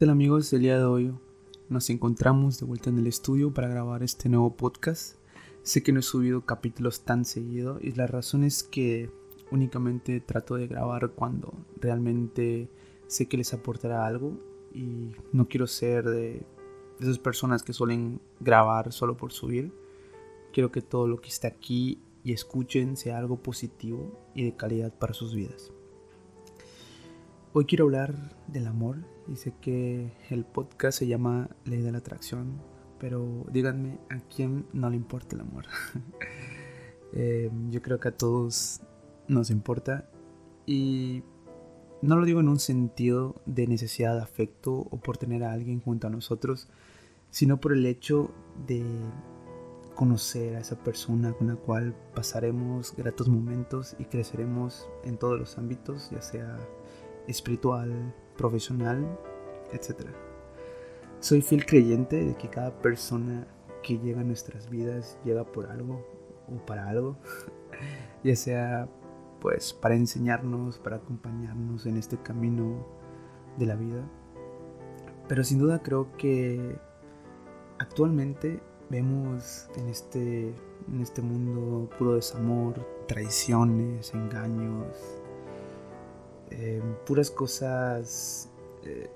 Hola amigos? El día de hoy nos encontramos de vuelta en el estudio para grabar este nuevo podcast. Sé que no he subido capítulos tan seguido y la razón es que únicamente trato de grabar cuando realmente sé que les aportará algo y no quiero ser de esas personas que suelen grabar solo por subir. Quiero que todo lo que esté aquí y escuchen sea algo positivo y de calidad para sus vidas. Hoy quiero hablar del amor sé que el podcast se llama Ley de la Atracción, pero díganme a quién no le importa el amor. Eh, yo creo que a todos nos importa y no lo digo en un sentido de necesidad de afecto o por tener a alguien junto a nosotros, sino por el hecho de conocer a esa persona con la cual pasaremos gratos momentos y creceremos en todos los ámbitos, ya sea espiritual, profesional, etc. Soy fiel creyente de que cada persona que llega a nuestras vidas llega por algo o para algo, ya sea pues para enseñarnos, para acompañarnos en este camino de la vida. Pero sin duda creo que actualmente vemos en este, en este mundo puro desamor, traiciones, engaños, eh, puras cosas eh,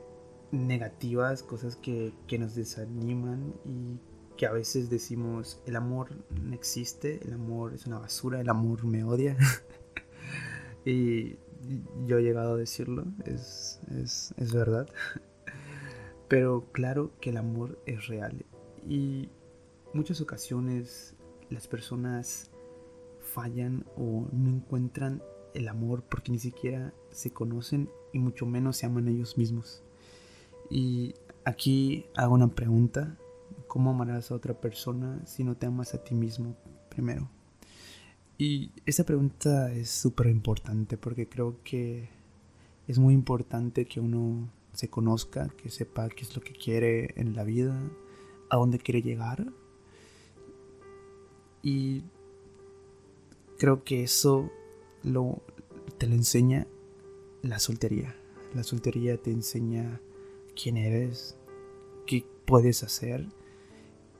negativas, cosas que, nos desaniman y que a veces decimos, el amor no existe, el amor es una basura, el amor me odia. y yo he llegado a decirlo, es, es verdad. Pero claro que el amor es real. Y muchas ocasiones las personas fallan o no encuentran el amor porque ni siquiera se conocen y mucho menos se aman ellos mismos. Y aquí hago una pregunta. ¿Cómo amarás a otra persona si no te amas a ti mismo primero? Y esa pregunta es súper importante porque creo que es muy importante que uno se conozca, que sepa qué es lo que quiere en la vida, a dónde quiere llegar. Y creo que eso lo, te lo enseña la soltería. La soltería te enseña quién eres, qué puedes hacer,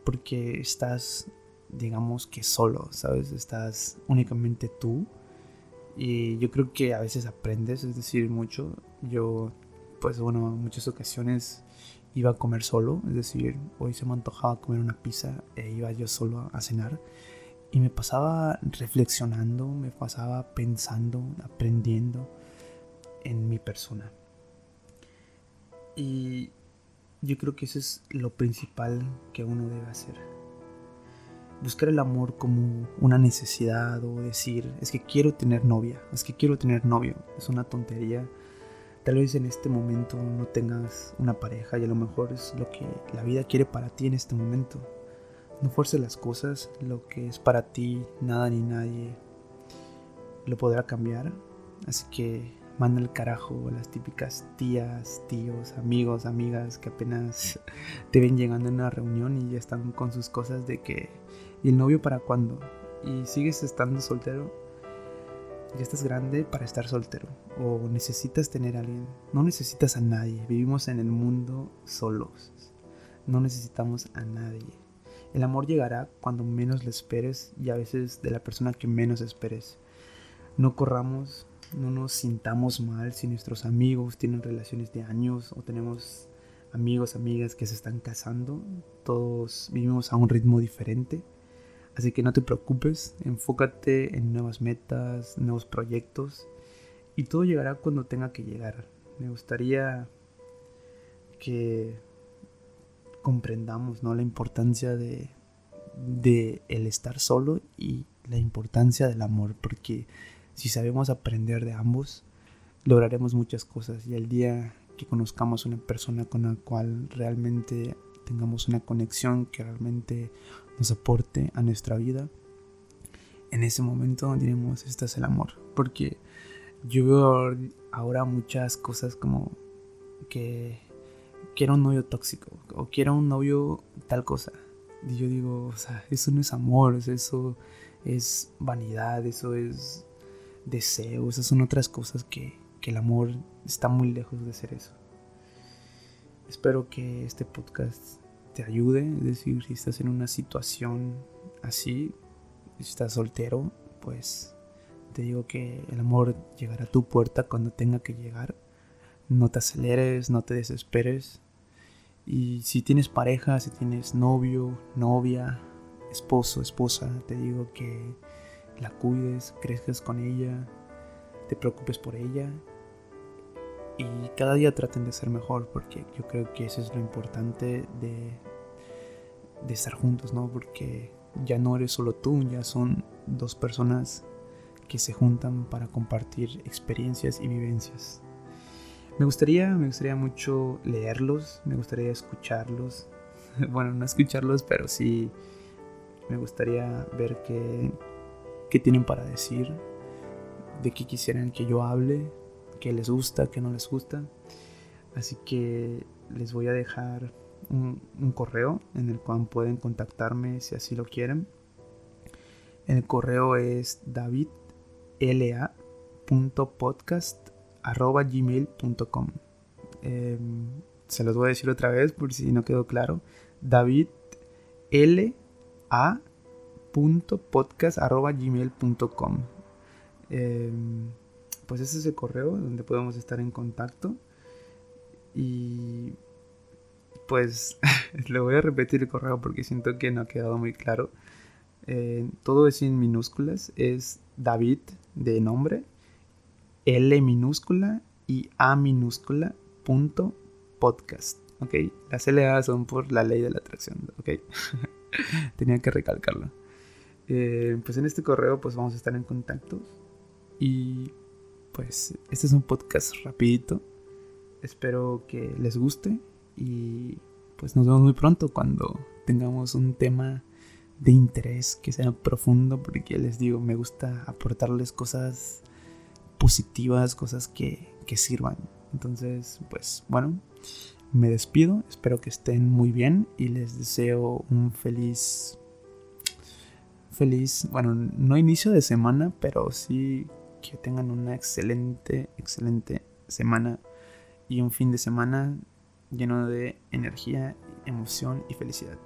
porque estás, digamos que solo, ¿sabes? Estás únicamente tú. Y yo creo que a veces aprendes, es decir, mucho. Yo, pues bueno, en muchas ocasiones iba a comer solo, es decir, hoy se me antojaba comer una pizza e iba yo solo a cenar. Y me pasaba reflexionando, me pasaba pensando, aprendiendo en mi persona. Y yo creo que eso es lo principal que uno debe hacer. Buscar el amor como una necesidad o decir, es que quiero tener novia, es que quiero tener novio, es una tontería. Tal vez en este momento no tengas una pareja y a lo mejor es lo que la vida quiere para ti en este momento. No fuerces las cosas, lo que es para ti, nada ni nadie lo podrá cambiar. Así que manda el carajo a las típicas tías, tíos, amigos, amigas que apenas te ven llegando en una reunión y ya están con sus cosas de que, ¿y el novio para cuándo? Y sigues estando soltero, ya estás grande para estar soltero o necesitas tener a alguien. No necesitas a nadie, vivimos en el mundo solos, no necesitamos a nadie. El amor llegará cuando menos lo esperes y a veces de la persona que menos esperes. No corramos no nos sintamos mal si nuestros amigos tienen relaciones de años o tenemos amigos, amigas que se están casando. Todos vivimos a un ritmo diferente. Así que no te preocupes, enfócate en nuevas metas, nuevos proyectos y todo llegará cuando tenga que llegar. Me gustaría que comprendamos ¿no? la importancia de, de el estar solo y la importancia del amor, porque si sabemos aprender de ambos, lograremos muchas cosas y el día que conozcamos una persona con la cual realmente tengamos una conexión que realmente nos aporte a nuestra vida, en ese momento diremos, este es el amor. Porque yo veo ahora muchas cosas como que quiero un novio tóxico o quiero un novio tal cosa. Y yo digo, o sea, eso no es amor, eso es vanidad, eso es deseo, esas son otras cosas que, el amor está muy lejos de ser eso. espero que este podcast te ayude, es decir, si estás en una situación así, si estás soltero, pues te digo que el amor llegará a tu puerta cuando tenga que llegar. No te aceleres, no te desesperes. Y si tienes pareja, si tienes novio, novia, esposo, esposa, te digo que la cuides, crezcas con ella, te preocupes por ella y cada día traten de ser mejor porque yo creo que eso es lo importante de, de estar juntos, ¿no? Porque ya no eres solo tú, ya son dos personas que se juntan para compartir experiencias y vivencias. Me gustaría, me gustaría mucho leerlos, me gustaría escucharlos. Bueno, no escucharlos, pero sí me gustaría ver qué, qué tienen para decir, de qué quisieran que yo hable, qué les gusta, qué no les gusta. Así que les voy a dejar un, correo en el cual pueden contactarme si así lo quieren. El correo es davidla.podcast.gmail.com eh, Se los voy a decir otra vez por si no quedó claro. davidla.podcast.gmail.com eh, pues ese es el correo donde podemos estar en contacto. Y pues le voy a repetir el correo porque siento que no ha quedado muy claro. Eh, todo es en minúsculas. Es David de nombre, L minúscula y A minúscula punto podcast. Ok, las LA son por la ley de la atracción. Ok, tenía que recalcarlo. Eh, pues en este correo pues vamos a estar en contacto y pues este es un podcast rapidito. Espero que les guste y pues nos vemos muy pronto cuando tengamos un tema de interés que sea profundo porque les digo, me gusta aportarles cosas positivas, cosas que, que sirvan. Entonces, pues bueno, me despido, espero que estén muy bien y les deseo un feliz, feliz, bueno, no inicio de semana, pero sí que tengan una excelente, excelente semana y un fin de semana lleno de energía, emoción y felicidad.